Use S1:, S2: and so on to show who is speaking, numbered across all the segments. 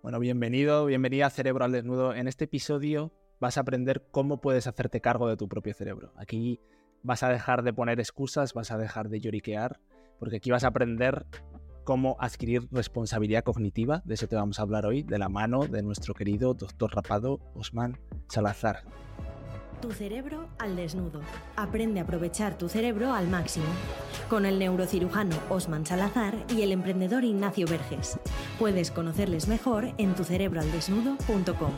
S1: Bueno, bienvenido, bienvenida a Cerebro al Desnudo. En este episodio vas a aprender cómo puedes hacerte cargo de tu propio cerebro. Aquí vas a dejar de poner excusas, vas a dejar de lloriquear, porque aquí vas a aprender cómo adquirir responsabilidad cognitiva. De eso te vamos a hablar hoy, de la mano de nuestro querido doctor rapado Osman Salazar.
S2: Tu cerebro al desnudo. Aprende a aprovechar tu cerebro al máximo. Con el neurocirujano Osman Salazar y el emprendedor Ignacio Verges. Puedes conocerles mejor en tucerebroaldesnudo.com.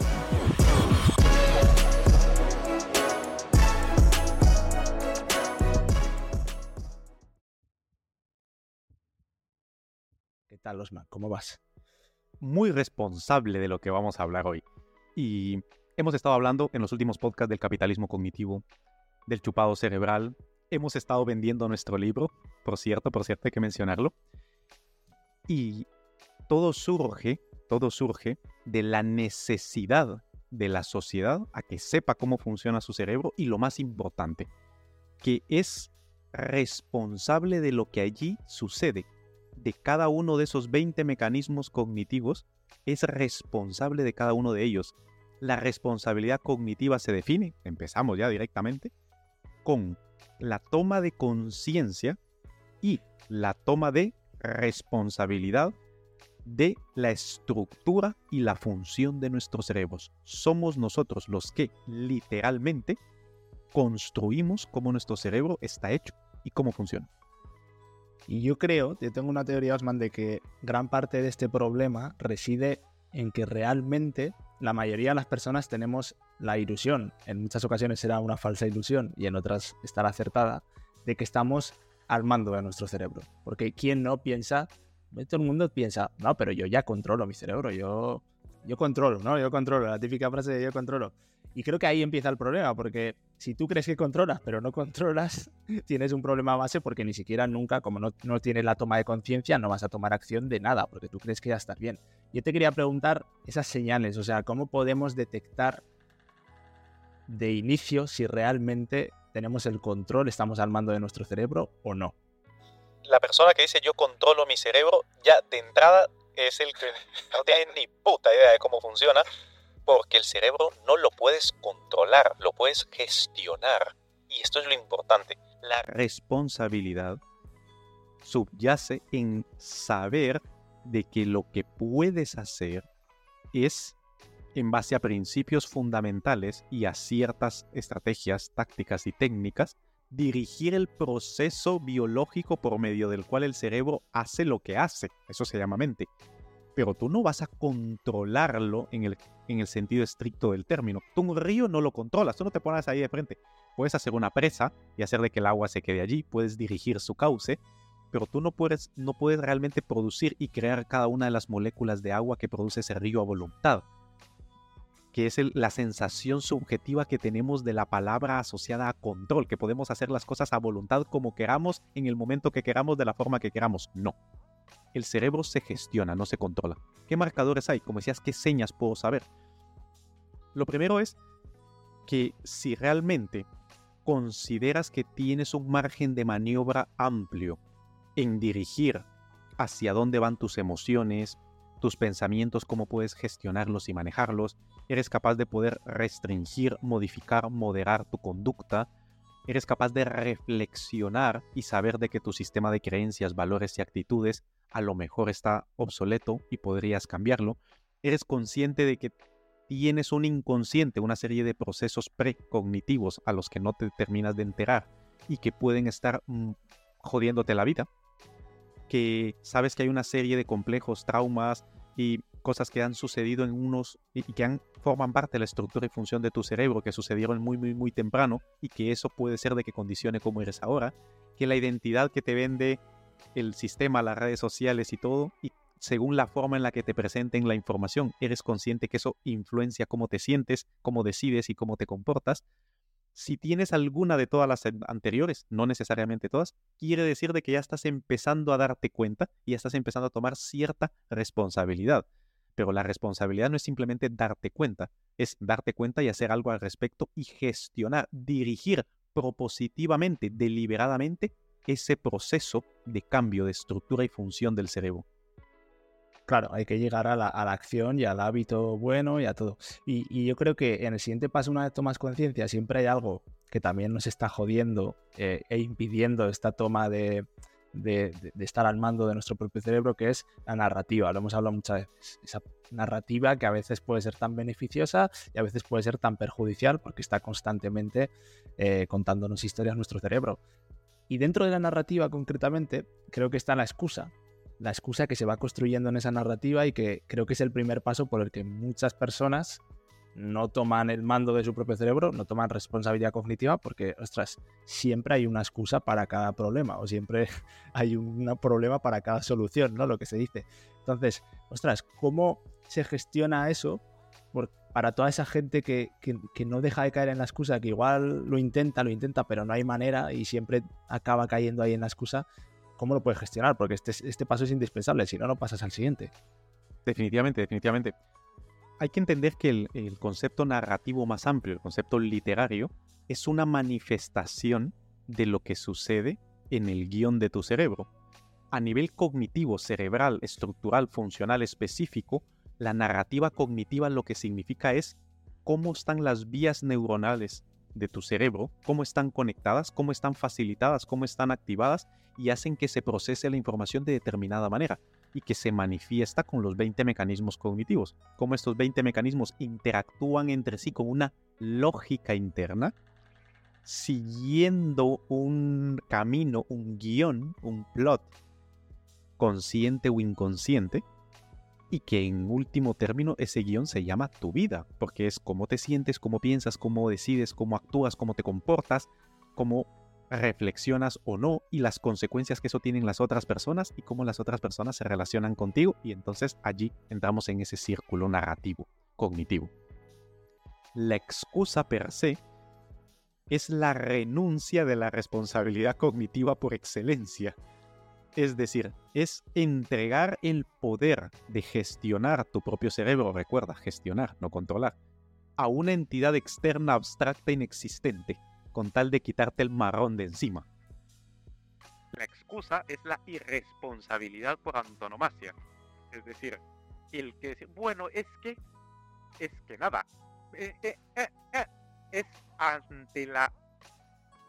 S1: ¿Qué tal, Osman? ¿Cómo vas?
S3: Muy responsable de lo que vamos a hablar hoy. Y Hemos estado hablando en los últimos podcasts del capitalismo cognitivo, del chupado cerebral. Hemos estado vendiendo nuestro libro, por cierto, por cierto, hay que mencionarlo. Y todo surge, todo surge de la necesidad de la sociedad a que sepa cómo funciona su cerebro y lo más importante, que es responsable de lo que allí sucede. De cada uno de esos 20 mecanismos cognitivos, es responsable de cada uno de ellos la responsabilidad cognitiva se define, empezamos ya directamente, con la toma de conciencia y la toma de responsabilidad de la estructura y la función de nuestros cerebros. Somos nosotros los que literalmente construimos cómo nuestro cerebro está hecho y cómo funciona.
S1: Y yo creo, yo tengo una teoría, Osman, de que gran parte de este problema reside en que realmente la mayoría de las personas tenemos la ilusión, en muchas ocasiones será una falsa ilusión y en otras estará acertada, de que estamos al mando de nuestro cerebro. Porque ¿quién no piensa? Todo el mundo piensa, no, pero yo ya controlo mi cerebro, yo, yo controlo, ¿no? Yo controlo, la típica frase de yo controlo. Y creo que ahí empieza el problema, porque si tú crees que controlas, pero no controlas, tienes un problema base porque ni siquiera nunca, como no, no tienes la toma de conciencia, no vas a tomar acción de nada, porque tú crees que ya estás bien. Yo te quería preguntar esas señales, o sea, ¿cómo podemos detectar de inicio si realmente tenemos el control, estamos al mando de nuestro cerebro o no?
S3: La persona que dice yo controlo mi cerebro, ya de entrada es el que no tiene ni puta idea de cómo funciona porque el cerebro no lo puedes controlar, lo puedes gestionar. Y esto es lo importante. La responsabilidad subyace en saber de que lo que puedes hacer es, en base a principios fundamentales y a ciertas estrategias, tácticas y técnicas, dirigir el proceso biológico por medio del cual el cerebro hace lo que hace. Eso se llama mente pero tú no vas a controlarlo en el, en el sentido estricto del término. Tú un río no lo controlas, tú no te pones ahí de frente. Puedes hacer una presa y hacer de que el agua se quede allí, puedes dirigir su cauce, pero tú no puedes, no puedes realmente producir y crear cada una de las moléculas de agua que produce ese río a voluntad, que es la sensación subjetiva que tenemos de la palabra asociada a control, que podemos hacer las cosas a voluntad como queramos, en el momento que queramos, de la forma que queramos. No el cerebro se gestiona, no se controla. ¿Qué marcadores hay? Como decías, ¿qué señas puedo saber? Lo primero es que si realmente consideras que tienes un margen de maniobra amplio en dirigir hacia dónde van tus emociones, tus pensamientos, cómo puedes gestionarlos y manejarlos, eres capaz de poder restringir, modificar, moderar tu conducta, eres capaz de reflexionar y saber de que tu sistema de creencias, valores y actitudes a lo mejor está obsoleto y podrías cambiarlo, eres consciente de que tienes un inconsciente, una serie de procesos precognitivos a los que no te terminas de enterar y que pueden estar mm, jodiéndote la vida, que sabes que hay una serie de complejos, traumas y cosas que han sucedido en unos y que forman parte de la estructura y función de tu cerebro que sucedieron muy muy muy temprano y que eso puede ser de que condicione cómo eres ahora, que la identidad que te vende el sistema, las redes sociales y todo, y según la forma en la que te presenten la información, eres consciente que eso influencia cómo te sientes, cómo decides y cómo te comportas. Si tienes alguna de todas las anteriores, no necesariamente todas, quiere decir de que ya estás empezando a darte cuenta y ya estás empezando a tomar cierta responsabilidad. Pero la responsabilidad no es simplemente darte cuenta, es darte cuenta y hacer algo al respecto y gestionar, dirigir propositivamente, deliberadamente ese proceso de cambio de estructura y función del cerebro.
S1: claro, hay que llegar a la, acción y al hábito bueno y a todo. Y, yo creo que en el siguiente paso, una vez tomas conciencia, siempre hay algo que también nos está jodiendo eh, e impidiendo esta toma de, de, estar al mando de nuestro propio cerebro, que es la narrativa. Lo hemos hablado muchas veces. Esa narrativa que a veces puede ser tan beneficiosa y a veces puede ser tan perjudicial porque está constantemente eh, contándonos historias nuestro cerebro. Y dentro de la narrativa concretamente, creo que está la excusa la excusa que se va construyendo en esa narrativa y que creo que es el primer paso por el que muchas personas no toman el mando de su propio cerebro, no toman responsabilidad cognitiva porque, ostras, siempre hay una excusa para cada problema o siempre hay un problema para cada solución, ¿no? Lo que se dice. Entonces, ostras, ¿cómo se gestiona eso para toda esa gente que, que, no deja de caer en la excusa, que igual lo intenta, lo intenta, pero no hay manera y siempre acaba cayendo ahí en la excusa? ¿cómo lo puedes gestionar? Porque este, este paso es indispensable, si no, no pasas al siguiente.
S3: Definitivamente, definitivamente. Hay que entender que el, concepto narrativo más amplio, el concepto literario, es una manifestación de lo que sucede en el guion de tu cerebro. A nivel cognitivo, cerebral, estructural, funcional, específico, la narrativa cognitiva lo que significa es cómo están las vías neuronales de tu cerebro, cómo están conectadas, cómo están facilitadas, cómo están activadas y hacen que se procese la información de determinada manera y que se manifiesta con los 20 mecanismos cognitivos. Cómo estos 20 mecanismos interactúan entre sí con una lógica interna, siguiendo un camino, un guion, un plot, consciente o inconsciente, y que en último término ese guion se llama tu vida, porque es cómo te sientes, cómo piensas, cómo decides, cómo actúas, cómo te comportas, cómo reflexionas o no y las consecuencias que eso tienen las otras personas y cómo las otras personas se relacionan contigo y entonces allí entramos en ese círculo narrativo, cognitivo. La excusa per se es la renuncia de la responsabilidad cognitiva por excelencia es decir, es entregar el poder de gestionar tu propio cerebro, recuerda, gestionar, no controlar, a una entidad externa abstracta inexistente, con tal de quitarte el marrón de encima. La excusa es la irresponsabilidad por antonomasia. Es decir, el que dice, bueno, es que, es que nada, eh, eh, eh, es ante la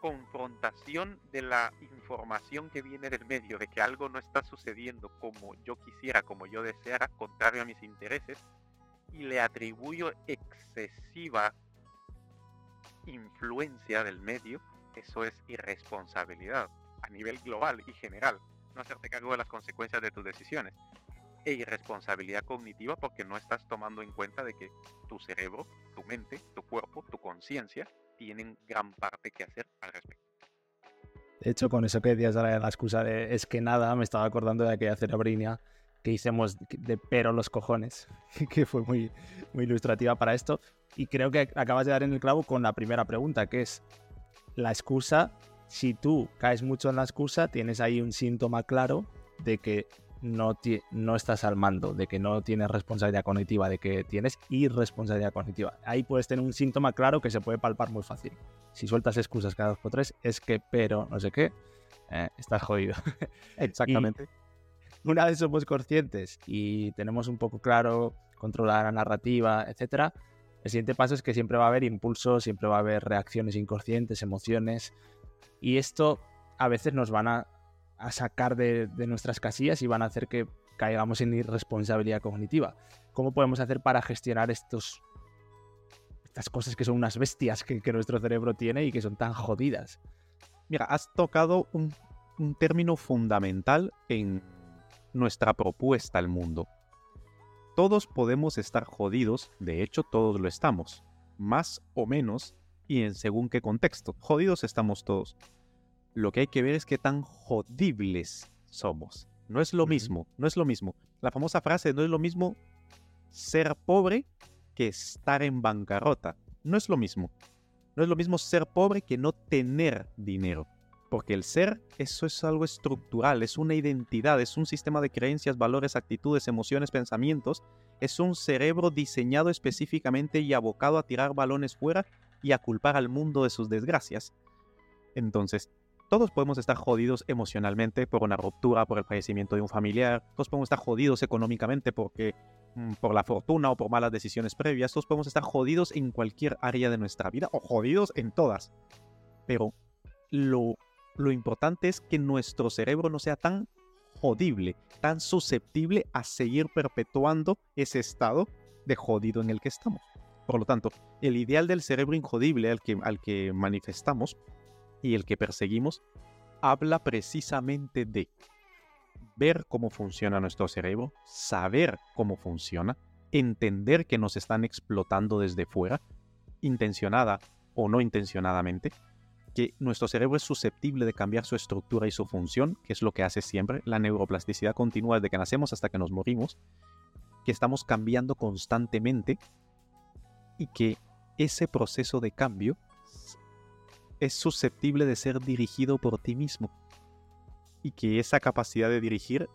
S3: confrontación de la información que viene del medio, de que algo no está sucediendo como yo quisiera, como yo deseara, contrario a mis intereses, y le atribuyo excesiva influencia del medio, eso es irresponsabilidad a nivel global y general, no hacerte cargo de las consecuencias de tus decisiones. E irresponsabilidad cognitiva porque no estás tomando en cuenta de que tu cerebro, tu mente, tu cuerpo, tu conciencia tienen gran parte que hacer al respecto.
S1: De hecho, con eso que decías de la excusa de es que nada, me estaba acordando de aquella cerebrina que hicimos de pero los cojones, que fue muy, muy ilustrativa para esto. Y creo que acabas de dar en el clavo con la primera pregunta, que es la excusa. Si tú caes mucho en la excusa, tienes ahí un síntoma claro de que no, no estás al mando, de que no tienes responsabilidad cognitiva, de que tienes irresponsabilidad cognitiva. Ahí puedes tener un síntoma claro que se puede palpar muy fácil. Si sueltas excusas cada dos por tres, es que, pero, no sé qué, eh, estás jodido.
S3: Exactamente.
S1: una vez somos conscientes y tenemos un poco claro controlar la narrativa, etcétera, el siguiente paso es que siempre va a haber impulsos, siempre va a haber reacciones inconscientes, emociones. Y esto a veces nos van a sacar de, nuestras casillas y van a hacer que caigamos en irresponsabilidad cognitiva. ¿Cómo podemos hacer para gestionar estos, estas cosas que son unas bestias que, nuestro cerebro tiene y que son tan jodidas?
S3: Mira, has tocado un, un término fundamental en nuestra propuesta al mundo. Todos podemos estar jodidos, de hecho todos lo estamos, más o menos y en según qué contexto. Jodidos estamos todos. Lo que hay que ver es qué tan jodibles somos. No es lo mismo, no es lo mismo. La famosa frase, no es lo mismo ser pobre que estar en bancarrota. No es lo mismo. No es lo mismo ser pobre que no tener dinero. Porque el ser, eso es algo estructural, es una identidad, es un sistema de creencias, valores, actitudes, emociones, pensamientos. Es un cerebro diseñado específicamente y abocado a tirar balones fuera y a culpar al mundo de sus desgracias. Entonces, todos podemos estar jodidos emocionalmente por una ruptura, por el fallecimiento de un familiar, todos podemos estar jodidos económicamente porque mm, por la fortuna o por malas decisiones previas, todos podemos estar jodidos en cualquier área de nuestra vida o jodidos en todas. Pero lo, lo importante es que nuestro cerebro no sea tan jodible, tan susceptible a seguir perpetuando ese estado de jodido en el que estamos. Por lo tanto, el ideal del cerebro injodible al que, al que manifestamos y el que perseguimos habla precisamente de ver cómo funciona nuestro cerebro, saber cómo funciona, entender que nos están explotando desde fuera, intencionada o no intencionadamente, que nuestro cerebro es susceptible de cambiar su estructura y su función, que es lo que hace siempre. La neuroplasticidad continúa desde que nacemos hasta que nos morimos, que estamos cambiando constantemente y que ese proceso de cambio es susceptible de ser dirigido por ti mismo. Y que esa capacidad de dirigir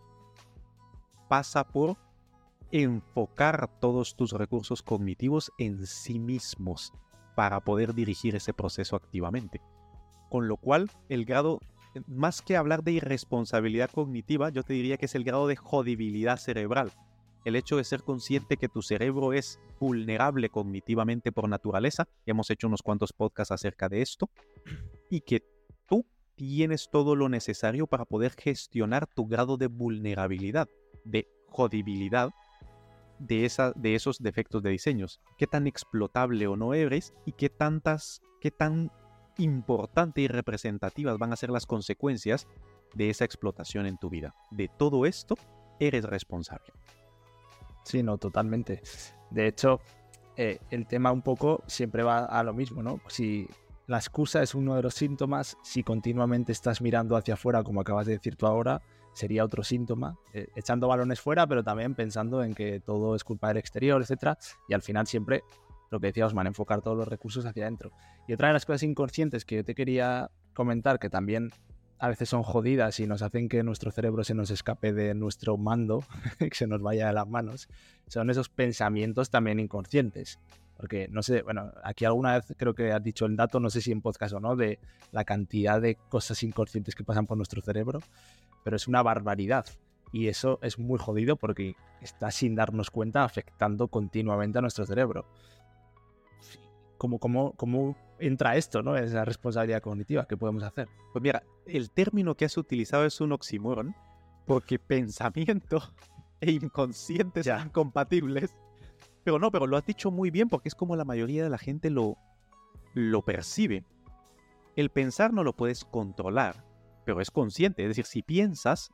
S3: pasa por enfocar todos tus recursos cognitivos en sí mismos para poder dirigir ese proceso activamente. Con lo cual, el grado, más que hablar de irresponsabilidad cognitiva, yo te diría que es el grado de jodibilidad cerebral. El hecho de ser consciente que tu cerebro es vulnerable cognitivamente por naturaleza, hemos hecho unos cuantos podcasts acerca de esto, y que tú tienes todo lo necesario para poder gestionar tu grado de vulnerabilidad, de jodibilidad de, esa, de esos defectos de diseños. Qué tan explotable o no eres y qué tantas, qué tan importante y representativas van a ser las consecuencias de esa explotación en tu vida. De todo esto, eres responsable.
S1: Sí, no, totalmente. De hecho, eh, el tema un poco siempre va a lo mismo, ¿no? Si la excusa es uno de los síntomas, si continuamente estás mirando hacia afuera, como acabas de decir tú ahora, sería otro síntoma, eh, echando balones fuera, pero también pensando en que todo es culpa del exterior, etcétera, y al final siempre lo que decía Osman, enfocar todos los recursos hacia adentro. Y otra de las cosas inconscientes que yo te quería comentar, que también a veces son jodidas y nos hacen que nuestro cerebro se nos escape de nuestro mando, que se nos vaya de las manos, son esos pensamientos también inconscientes. Porque no sé, bueno, aquí alguna vez creo que has dicho el dato, no sé si en podcast o no, de la cantidad de cosas inconscientes que pasan por nuestro cerebro, pero es una barbaridad. Y eso es muy jodido porque está sin darnos cuenta afectando continuamente a nuestro cerebro cómo, cómo, entra esto, ¿no? Esa responsabilidad cognitiva que podemos hacer.
S3: Pues mira, el término que has utilizado es un oxímoron, porque pensamiento e inconsciente son compatibles. Pero no, pero lo has dicho muy bien porque es como la mayoría de la gente lo, lo percibe. El pensar no lo puedes controlar, pero es consciente. Es decir, si piensas,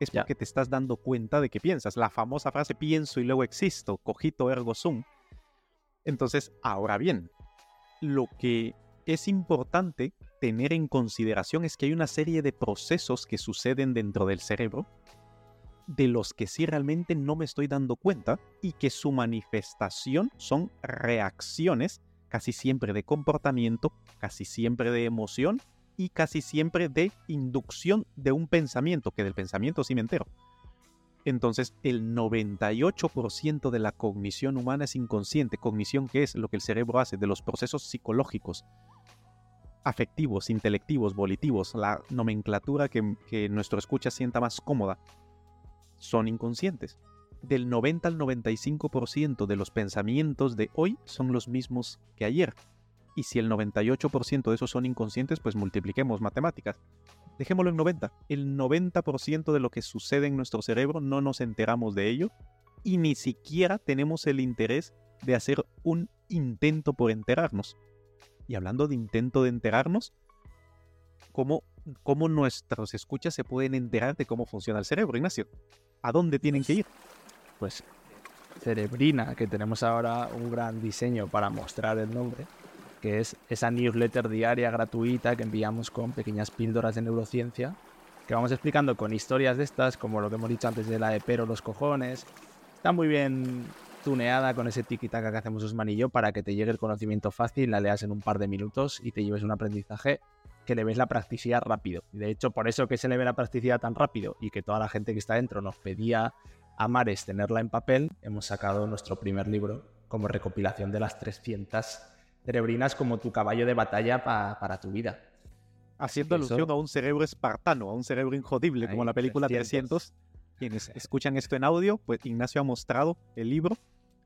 S3: es porque te estás dando cuenta de que piensas. La famosa frase pienso y luego existo, cogito ergo sum. Entonces, ahora bien, lo que es importante tener en consideración es que hay una serie de procesos que suceden dentro del cerebro de los que sí realmente no me estoy dando cuenta y que su manifestación son reacciones casi siempre de comportamiento, casi siempre de emoción y casi siempre de inducción de un pensamiento, que del pensamiento sí me entero. Entonces, el 98% de la cognición humana es inconsciente. Cognición que es lo que el cerebro hace de los procesos psicológicos, afectivos, intelectivos, volitivos, la nomenclatura que, nuestro escucha sienta más cómoda, son inconscientes. Del 90 al 95% de los pensamientos de hoy son los mismos que ayer. Y si el 98% de esos son inconscientes, pues multipliquemos matemáticas dejémoslo en 90. El 90% de lo que sucede en nuestro cerebro no nos enteramos de ello y ni siquiera tenemos el interés de hacer un intento por enterarnos. Y hablando de intento de enterarnos, ¿cómo, cómo nuestros escuchas se pueden enterar de cómo funciona el cerebro, Ignacio? ¿A dónde tienen que ir?
S1: Pues Cerebrina, que tenemos ahora un gran diseño para mostrar el nombre, que es esa newsletter diaria gratuita que enviamos con pequeñas píldoras de neurociencia, que vamos explicando con historias de estas, como lo que hemos dicho antes de la de pero los cojones. Está muy bien tuneada con ese tiki-taka que hacemos Osman y para que te llegue el conocimiento fácil, la leas en un par de minutos y te lleves un aprendizaje que le ves la practicidad rápido. De hecho, por eso que se le ve la practicidad tan rápido y que toda la gente que está dentro nos pedía a Mares tenerla en papel, hemos sacado nuestro primer libro como recopilación de las 300 cerebrinas como tu caballo de batalla para tu vida.
S3: Haciendo alusión a un cerebro espartano, a un cerebro injodible, como la película 300. Quienes escuchan esto en audio, pues Ignacio ha mostrado el libro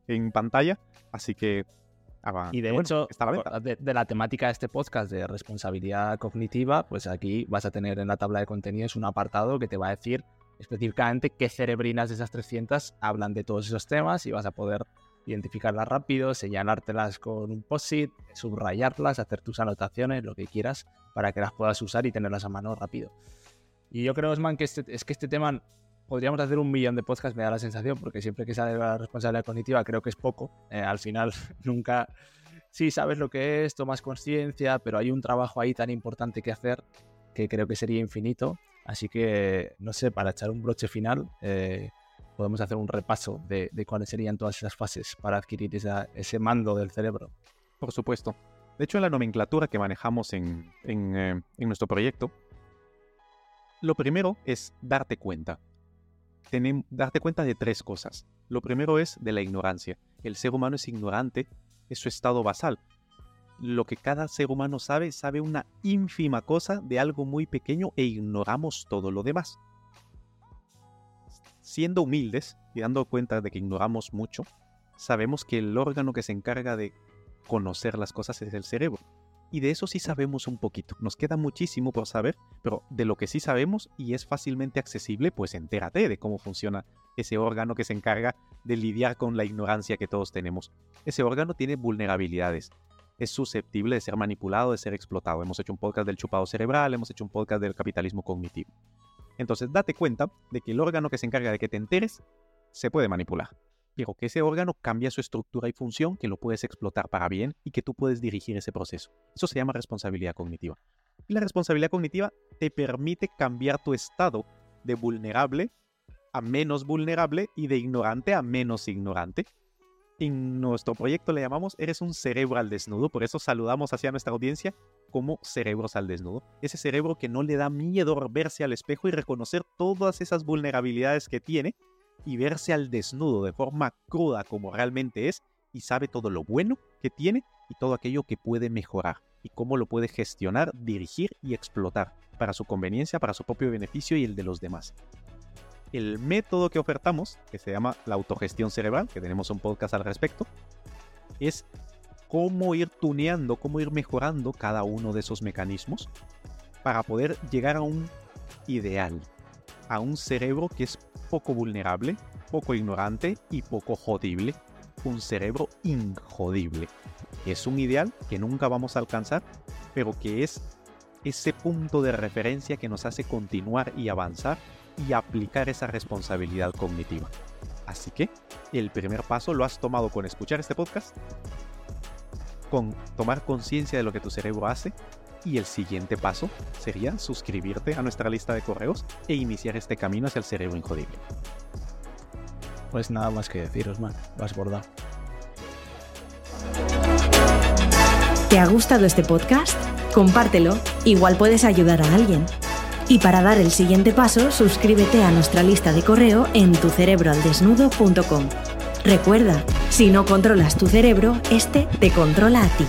S3: en pantalla, así que
S1: Ah, y de hecho, De, la temática de este podcast de responsabilidad cognitiva, pues aquí vas a tener en la tabla de contenidos un apartado que te va a decir específicamente qué cerebrinas de esas 300 hablan de todos esos temas y vas a poder identificarlas rápido, señalártelas con un post-it, subrayarlas, hacer tus anotaciones, lo que quieras, para que las puedas usar y tenerlas a mano rápido. Y yo creo, Osman, que este, es que este tema podríamos hacer un millón de podcasts, me da la sensación, porque siempre que sale la responsabilidad cognitiva creo que es poco. Eh, al final nunca, sí sabes lo que es, tomas conciencia, pero hay un trabajo ahí tan importante que hacer que creo que sería infinito. Así que, no sé, para echar un broche final, eh, podemos hacer un repaso de, cuáles serían todas esas fases para adquirir ese mando del cerebro.
S3: Por supuesto. De hecho, en la nomenclatura que manejamos en, en eh, nuestro proyecto, lo primero es darte cuenta darte cuenta de tres cosas. Lo primero es de la ignorancia. El ser humano es ignorante, es su estado basal. Lo que cada ser humano sabe, sabe una ínfima cosa de algo muy pequeño e ignoramos todo lo demás. Siendo humildes y dando cuenta de que ignoramos mucho, sabemos que el órgano que se encarga de conocer las cosas es el cerebro. Y de eso sí sabemos un poquito. Nos queda muchísimo por saber, pero de lo que sí sabemos y es fácilmente accesible, pues entérate de cómo funciona ese órgano que se encarga de lidiar con la ignorancia que todos tenemos. Ese órgano tiene vulnerabilidades. Es susceptible de ser manipulado, de ser explotado. Hemos hecho un podcast del chupado cerebral, hemos hecho un podcast del capitalismo cognitivo. Entonces, date cuenta de que el órgano que se encarga de que te enteres se puede manipular pero que ese órgano cambia su estructura y función, que lo puedes explotar para bien y que tú puedes dirigir ese proceso. Eso se llama responsabilidad cognitiva. Y la responsabilidad cognitiva te permite cambiar tu estado de vulnerable a menos vulnerable y de ignorante a menos ignorante. En nuestro proyecto le llamamos Eres un cerebro al desnudo, por eso saludamos hacia nuestra audiencia como cerebros al desnudo. Ese cerebro que no le da miedo verse al espejo y reconocer todas esas vulnerabilidades que tiene y verse al desnudo de forma cruda como realmente es y sabe todo lo bueno que tiene y todo aquello que puede mejorar y cómo lo puede gestionar, dirigir y explotar para su conveniencia, para su propio beneficio y el de los demás. El método que ofertamos, que se llama la autogestión cerebral, que tenemos un podcast al respecto, es cómo ir tuneando, cómo ir mejorando cada uno de esos mecanismos para poder llegar a un ideal, a un cerebro que es poco vulnerable, poco ignorante y poco jodible. Un cerebro injodible. Es un ideal que nunca vamos a alcanzar, pero que es ese punto de referencia que nos hace continuar y avanzar y aplicar esa responsabilidad cognitiva. Así que el primer paso lo has tomado con escuchar este podcast, con tomar conciencia de lo que tu cerebro hace y el siguiente paso sería suscribirte a nuestra lista de correos e iniciar este camino hacia el cerebro injodible.
S1: Pues nada más que deciros, man. Lo has bordado.
S2: ¿Te ha gustado este podcast? Compártelo, igual puedes ayudar a alguien. Y para dar el siguiente paso, suscríbete a nuestra lista de correo en tucerebroaldesnudo.com. Recuerda, si no controlas tu cerebro, este te controla a ti.